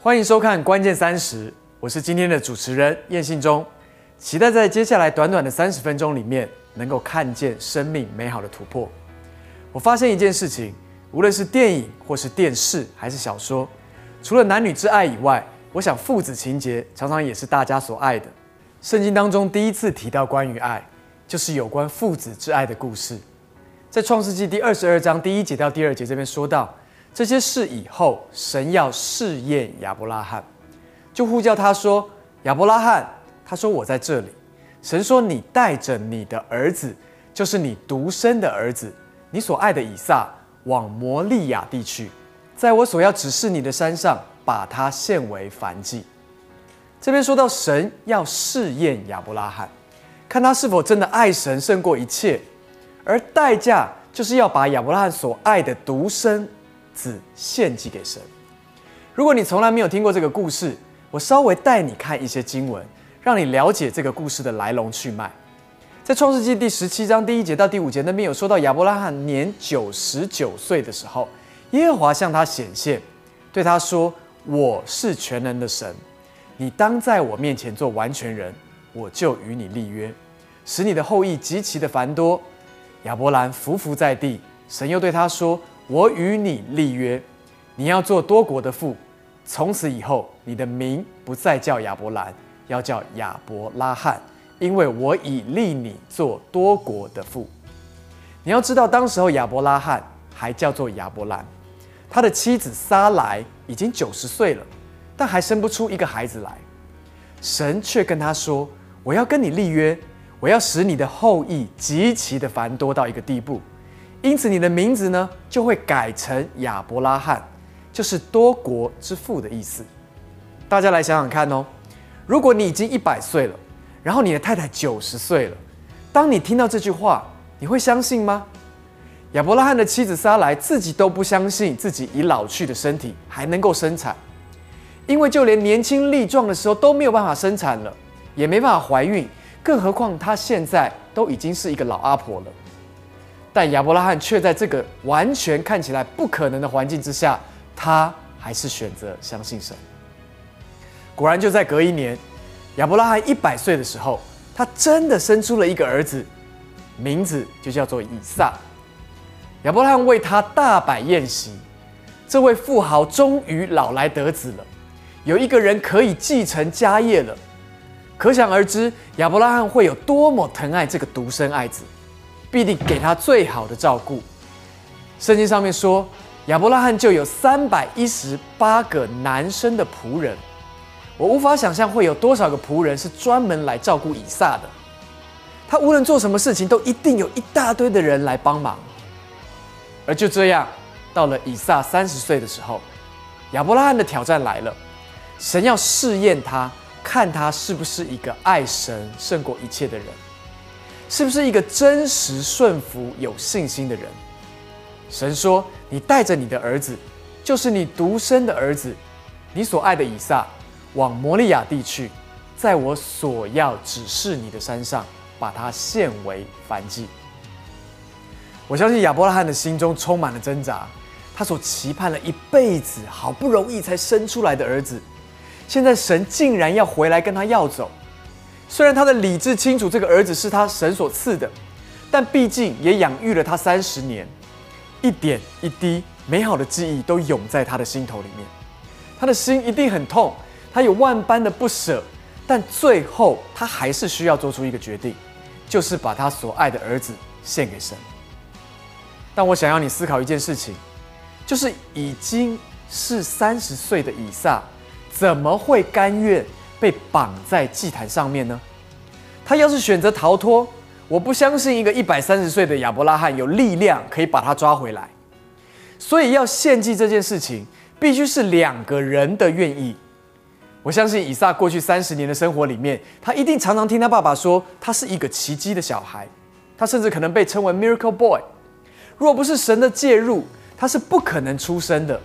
欢迎收看《关键三十》，我是今天的主持人燕信忠，期待在接下来短短的三十分钟里面，能够看见生命美好的突破。我发现一件事情，无论是电影或是电视还是小说，除了男女之爱以外，我想父子情节常常也是大家所爱的。圣经当中第一次提到关于爱，就是有关父子之爱的故事，在创世纪第二十二章第一节到第二节这边说到。这些事以后，神要试验亚伯拉罕，就呼叫他说：“亚伯拉罕。”他说：“我在这里。”神说：“你带着你的儿子，就是你独生的儿子，你所爱的以撒，往摩利亚地区，在我所要指示你的山上，把他献为燔祭。”这边说到神要试验亚伯拉罕，看他是否真的爱神胜过一切，而代价就是要把亚伯拉罕所爱的独生。子献祭给神。如果你从来没有听过这个故事，我稍微带你看一些经文，让你了解这个故事的来龙去脉。在创世纪第十七章第一节到第五节那边有说到，亚伯拉罕年九十九岁的时候，耶和华向他显现，对他说：“我是全能的神，你当在我面前做完全人，我就与你立约，使你的后裔极其的繁多。”亚伯兰伏伏在地，神又对他说。我与你立约，你要做多国的父。从此以后，你的名不再叫亚伯兰，要叫亚伯拉罕，因为我已立你做多国的父。你要知道，当时候亚伯拉罕还叫做亚伯兰，他的妻子撒莱已经九十岁了，但还生不出一个孩子来。神却跟他说：“我要跟你立约，我要使你的后裔极其的繁多到一个地步。”因此，你的名字呢就会改成亚伯拉罕，就是多国之父的意思。大家来想想看哦，如果你已经一百岁了，然后你的太太九十岁了，当你听到这句话，你会相信吗？亚伯拉罕的妻子撒来自己都不相信自己已老去的身体还能够生产，因为就连年轻力壮的时候都没有办法生产了，也没办法怀孕，更何况她现在都已经是一个老阿婆了。但亚伯拉罕却在这个完全看起来不可能的环境之下，他还是选择相信神。果然，就在隔一年，亚伯拉罕一百岁的时候，他真的生出了一个儿子，名字就叫做以撒。亚伯拉罕为他大摆宴席，这位富豪终于老来得子了，有一个人可以继承家业了。可想而知，亚伯拉罕会有多么疼爱这个独生爱子。必定给他最好的照顾。圣经上面说，亚伯拉罕就有三百一十八个男生的仆人。我无法想象会有多少个仆人是专门来照顾以撒的。他无论做什么事情，都一定有一大堆的人来帮忙。而就这样，到了以撒三十岁的时候，亚伯拉罕的挑战来了。神要试验他，看他是不是一个爱神胜过一切的人。是不是一个真实顺服、有信心的人？神说：“你带着你的儿子，就是你独生的儿子，你所爱的以撒，往摩利亚地去，在我所要指示你的山上，把他献为燔祭。”我相信亚伯拉罕的心中充满了挣扎，他所期盼了一辈子、好不容易才生出来的儿子，现在神竟然要回来跟他要走。虽然他的理智清楚这个儿子是他神所赐的，但毕竟也养育了他三十年，一点一滴美好的记忆都涌在他的心头里面，他的心一定很痛，他有万般的不舍，但最后他还是需要做出一个决定，就是把他所爱的儿子献给神。但我想要你思考一件事情，就是已经是三十岁的以撒，怎么会甘愿？被绑在祭坛上面呢？他要是选择逃脱，我不相信一个一百三十岁的亚伯拉罕有力量可以把他抓回来。所以要献祭这件事情，必须是两个人的愿意。我相信以撒过去三十年的生活里面，他一定常常听他爸爸说，他是一个奇迹的小孩，他甚至可能被称为 Miracle Boy。若不是神的介入，他是不可能出生的，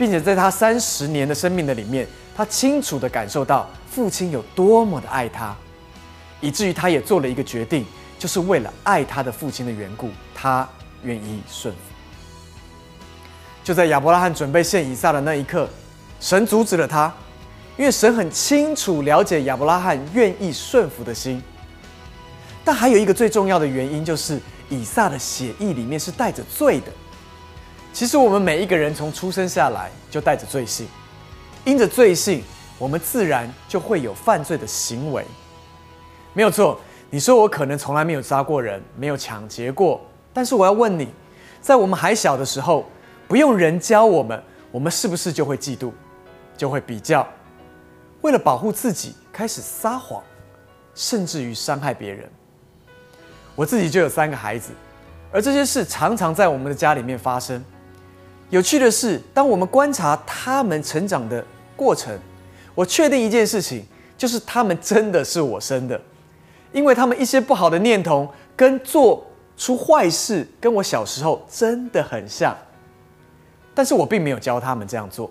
并且在他三十年的生命的里面。他清楚的感受到父亲有多么的爱他，以至于他也做了一个决定，就是为了爱他的父亲的缘故，他愿意顺服。就在亚伯拉罕准备献以撒的那一刻，神阻止了他，因为神很清楚了解亚伯拉罕愿意顺服的心。但还有一个最重要的原因，就是以撒的血液里面是带着罪的。其实我们每一个人从出生下来就带着罪性，因着罪性，我们自然就会有犯罪的行为。没有错，你说我可能从来没有杀过人，没有抢劫过，但是我要问你，在我们还小的时候，不用人教我们，我们是不是就会嫉妒，就会比较，为了保护自己开始撒谎，甚至于伤害别人？我自己就有三个孩子，而这些事常常在我们的家里面发生。有趣的是，当我们观察他们成长的过程，我确定一件事情，就是他们真的是我生的，因为他们一些不好的念头跟做出坏事，跟我小时候真的很像。但是我并没有教他们这样做，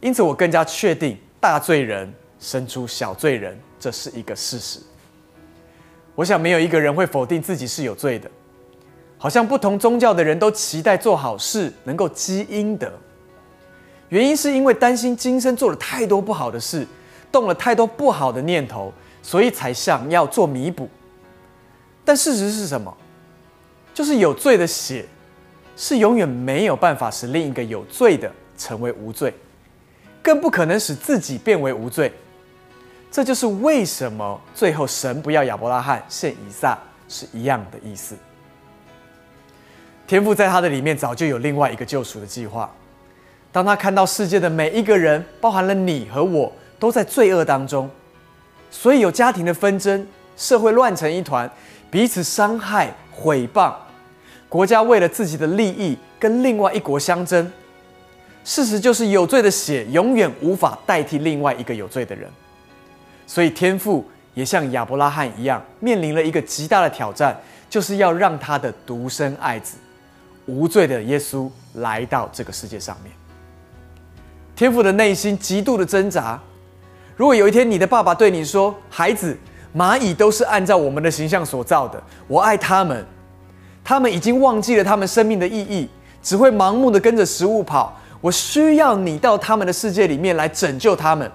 因此我更加确定大罪人生出小罪人，这是一个事实。我想没有一个人会否定自己是有罪的。好像不同宗教的人都期待做好事能够积阴德，原因是因为担心今生做了太多不好的事，动了太多不好的念头，所以才想要做弥补。但事实是什么？就是有罪的血是永远没有办法使另一个有罪的成为无罪，更不可能使自己变为无罪。这就是为什么最后神不要亚伯拉罕献以撒是一样的意思。天父在他的里面早就有另外一个救赎的计划。当他看到世界的每一个人，包含了你和我，都在罪恶当中，所以有家庭的纷争，社会乱成一团，彼此伤害、毁谤，国家为了自己的利益跟另外一国相争。事实就是有罪的血永远无法代替另外一个有罪的人，所以天父也像亚伯拉罕一样，面临了一个极大的挑战，就是要让他的独生爱子。无罪的耶稣来到这个世界上面，天父的内心极度的挣扎。如果有一天你的爸爸对你说：“孩子，蚂蚁都是按照我们的形象所造的，我爱他们，他们已经忘记了他们生命的意义，只会盲目的跟着食物跑。我需要你到他们的世界里面来拯救他们，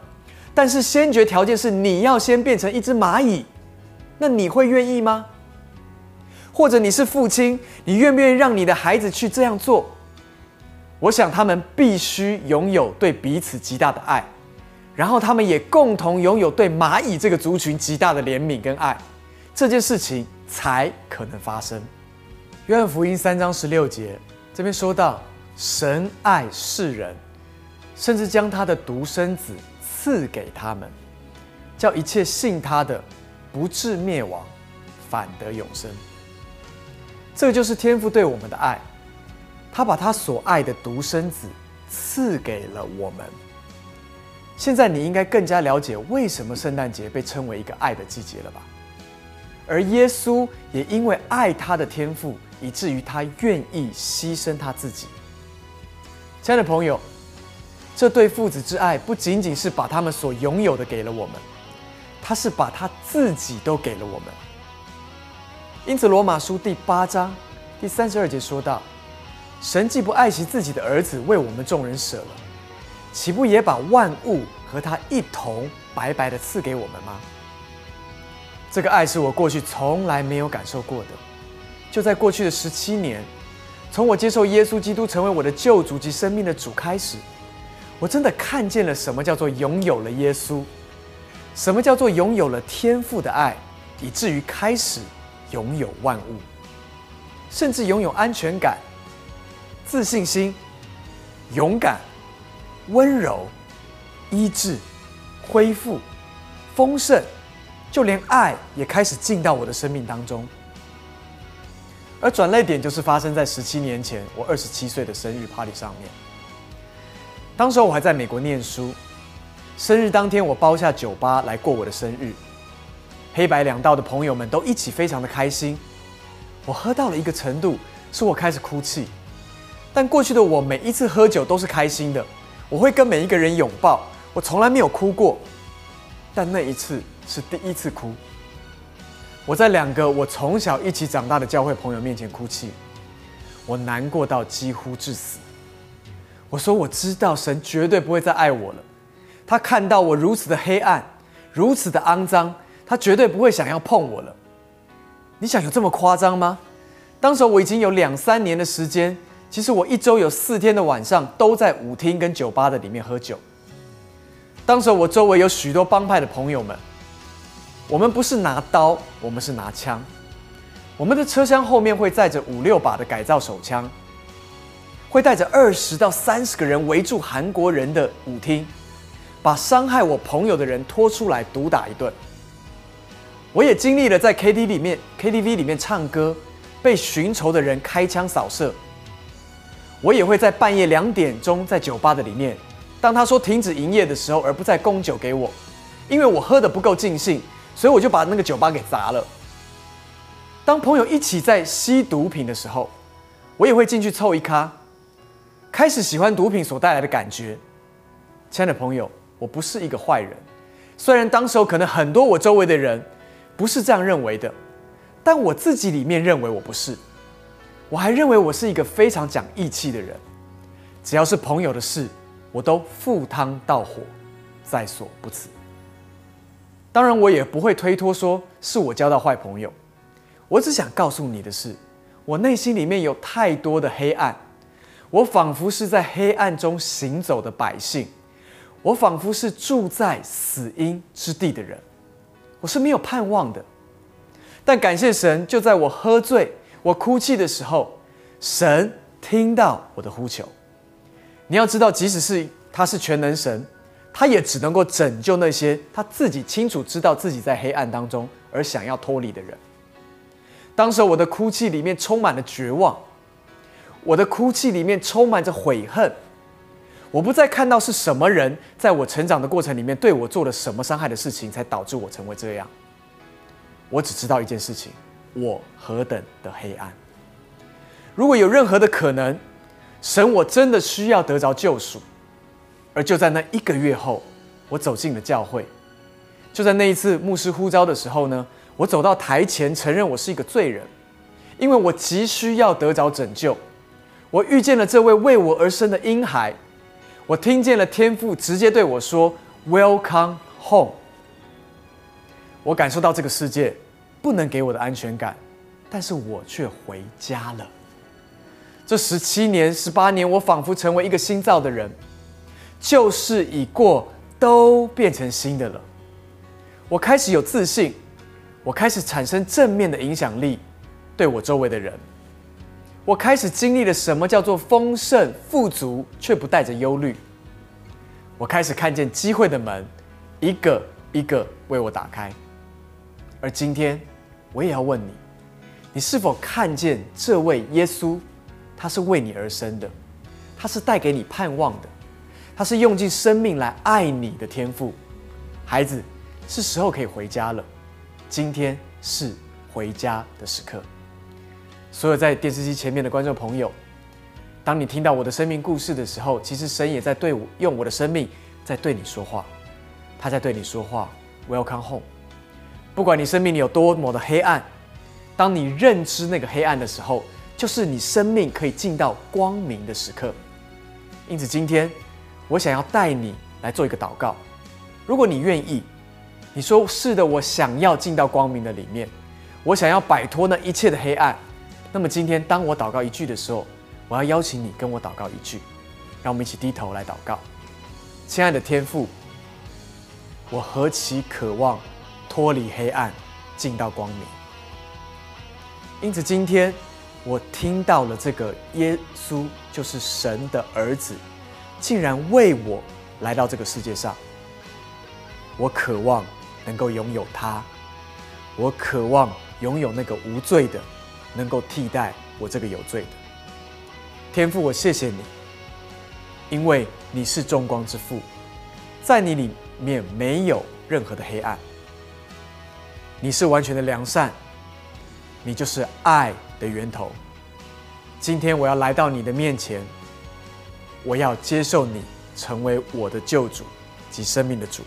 但是先决条件是你要先变成一只蚂蚁。”那你会愿意吗？或者你是父亲，你愿不愿意让你的孩子去这样做？我想他们必须拥有对彼此极大的爱，然后他们也共同拥有对蚂蚁这个族群极大的怜悯跟爱，这件事情才可能发生。约翰福音三章十六节这边说到，神爱世人，甚至将他的独生子赐给他们，叫一切信他的不至灭亡，反得永生。这就是天父对我们的爱，他把他所爱的独生子赐给了我们。现在你应该更加了解为什么圣诞节被称为一个爱的季节了吧？而耶稣也因为爱他的天父，以至于他愿意牺牲他自己。亲爱的朋友，这对父子之爱不仅仅是把他们所拥有的给了我们，他是把他自己都给了我们。因此，《罗马书》第八章第三十二节说道：“神既不爱惜自己的儿子，为我们众人舍了，岂不也把万物和他一同白白的赐给我们吗？”这个爱是我过去从来没有感受过的。就在过去的十七年，从我接受耶稣基督成为我的救主及生命的主开始，我真的看见了什么叫做拥有了耶稣，什么叫做拥有了天赋的爱，以至于开始。拥有万物，甚至拥有安全感、自信心、勇敢、温柔、医治、恢复、丰盛，就连爱也开始进到我的生命当中。而转泪点就是发生在十七年前，我二十七岁的生日 party 上面。当时我还在美国念书，生日当天我包下酒吧来过我的生日。黑白两道的朋友们都一起非常的开心，我喝到了一个程度，是我开始哭泣。但过去的我每一次喝酒都是开心的，我会跟每一个人拥抱，我从来没有哭过。但那一次是第一次哭，我在两个我从小一起长大的教会朋友面前哭泣，我难过到几乎致死。我说我知道神绝对不会再爱我了。他看到我如此的黑暗，如此的肮脏，他绝对不会想要碰我了。你想有这么夸张吗？当时我已经有两三年的时间，其实我一周有四天的晚上都在舞厅跟酒吧的里面喝酒。当时我周围有许多帮派的朋友们，我们不是拿刀，我们是拿枪。我们的车厢后面会载着五六把的改造手枪，会带着二十到三十个人围住韩国人的舞厅，把伤害我朋友的人拖出来毒打一顿。我也经历了在 K T 里面 K T V 里面唱歌，被寻仇的人开枪扫射。我也会在半夜两点钟在酒吧的里面，当他说停止营业的时候，而不再供酒给我，因为我喝的不够尽兴，所以我就把那个酒吧给砸了。当朋友一起在吸毒品的时候，我也会进去凑一咖，开始喜欢毒品所带来的感觉。亲爱的朋友，我不是一个坏人，虽然当时候可能很多我周围的人。不是这样认为的，但我自己里面认为我不是，我还认为我是一个非常讲义气的人，只要是朋友的事，我都赴汤蹈火，在所不辞。当然，我也不会推脱说是我交到坏朋友，我只想告诉你的是，我内心里面有太多的黑暗，我仿佛是在黑暗中行走的百姓，我仿佛是住在死荫之地的人。我是没有盼望的，但感谢神，就在我喝醉、我哭泣的时候，神听到我的呼求。你要知道，即使是他是全能神，他也只能够拯救那些他自己清楚知道自己在黑暗当中而想要脱离的人。当时我的哭泣里面充满了绝望，我的哭泣里面充满着悔恨。我不再看到是什么人在我成长的过程里面对我做了什么伤害的事情，才导致我成为这样。我只知道一件事情：我何等的黑暗。如果有任何的可能，神，我真的需要得着救赎。而就在那一个月后，我走进了教会。就在那一次牧师呼召的时候呢，我走到台前承认我是一个罪人，因为我急需要得着拯救。我遇见了这位为我而生的婴孩。我听见了天父直接对我说：“Welcome home。”我感受到这个世界不能给我的安全感，但是我却回家了。这十七年、十八年，我仿佛成为一个新造的人，旧事已过，都变成新的了。我开始有自信，我开始产生正面的影响力，对我周围的人。我开始经历了什么叫做丰盛富足，却不带着忧虑。我开始看见机会的门，一个一个为我打开。而今天，我也要问你：你是否看见这位耶稣？他是为你而生的，他是带给你盼望的，他是用尽生命来爱你的天赋。孩子，是时候可以回家了。今天是回家的时刻。所有在电视机前面的观众朋友，当你听到我的生命故事的时候，其实神也在对我用我的生命在对你说话，他在对你说话。Welcome home。不管你生命里有多么的黑暗，当你认知那个黑暗的时候，就是你生命可以进到光明的时刻。因此，今天我想要带你来做一个祷告。如果你愿意，你说是的，我想要进到光明的里面，我想要摆脱那一切的黑暗。那么今天，当我祷告一句的时候，我要邀请你跟我祷告一句，让我们一起低头来祷告。亲爱的天父，我何其渴望脱离黑暗，进到光明。因此，今天我听到了这个耶稣就是神的儿子，竟然为我来到这个世界上。我渴望能够拥有他，我渴望拥有那个无罪的。能够替代我这个有罪的天父，我谢谢你，因为你是众光之父，在你里面没有任何的黑暗，你是完全的良善，你就是爱的源头。今天我要来到你的面前，我要接受你成为我的救主及生命的主，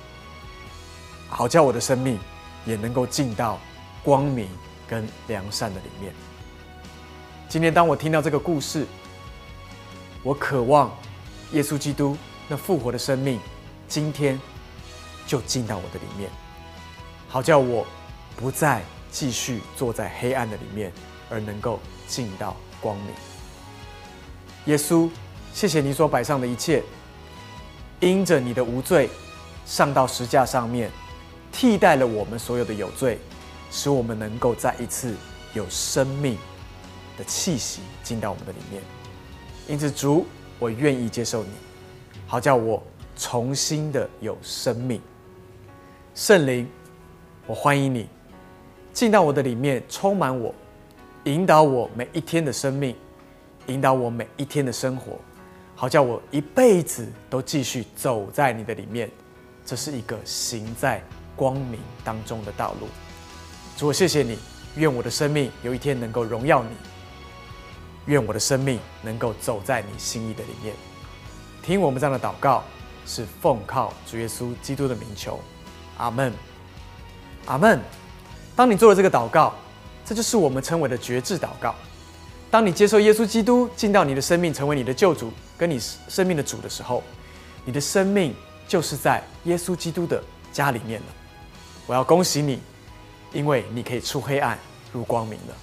好叫我的生命也能够进到光明跟良善的里面。今天，当我听到这个故事，我渴望耶稣基督那复活的生命，今天就进到我的里面，好叫我不再继续坐在黑暗的里面，而能够进到光明。耶稣，谢谢你所摆上的一切，因着你的无罪，上到石架上面，替代了我们所有的有罪，使我们能够再一次有生命的气息进到我们的里面。因此，主，我愿意接受你，好叫我重新的有生命。圣灵，我欢迎你进到我的里面，充满我，引导我每一天的生命。引导我每一天的生活，好叫我一辈子都继续走在你的里面。这是一个行在光明当中的道路。主，我谢谢你，愿我的生命有一天能够荣耀你，愿我的生命能够走在你心意的里面。听我们这样的祷告，是奉靠主耶稣基督的名求。阿门，阿门。当你做了这个祷告，这就是我们称为的绝志祷告。当你接受耶稣基督进到你的生命，成为你的救主，跟你生命的主的时候，你的生命就是在耶稣基督的家里面了。我要恭喜你，因为你可以出黑暗入光明了。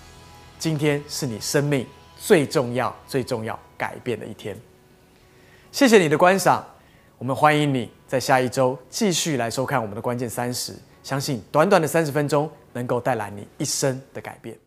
今天是你生命最重要、最重要改变的一天。谢谢你的观赏，我们欢迎你在下一周继续来收看我们的关键三十。相信短短的三十分钟能够带来你一生的改变。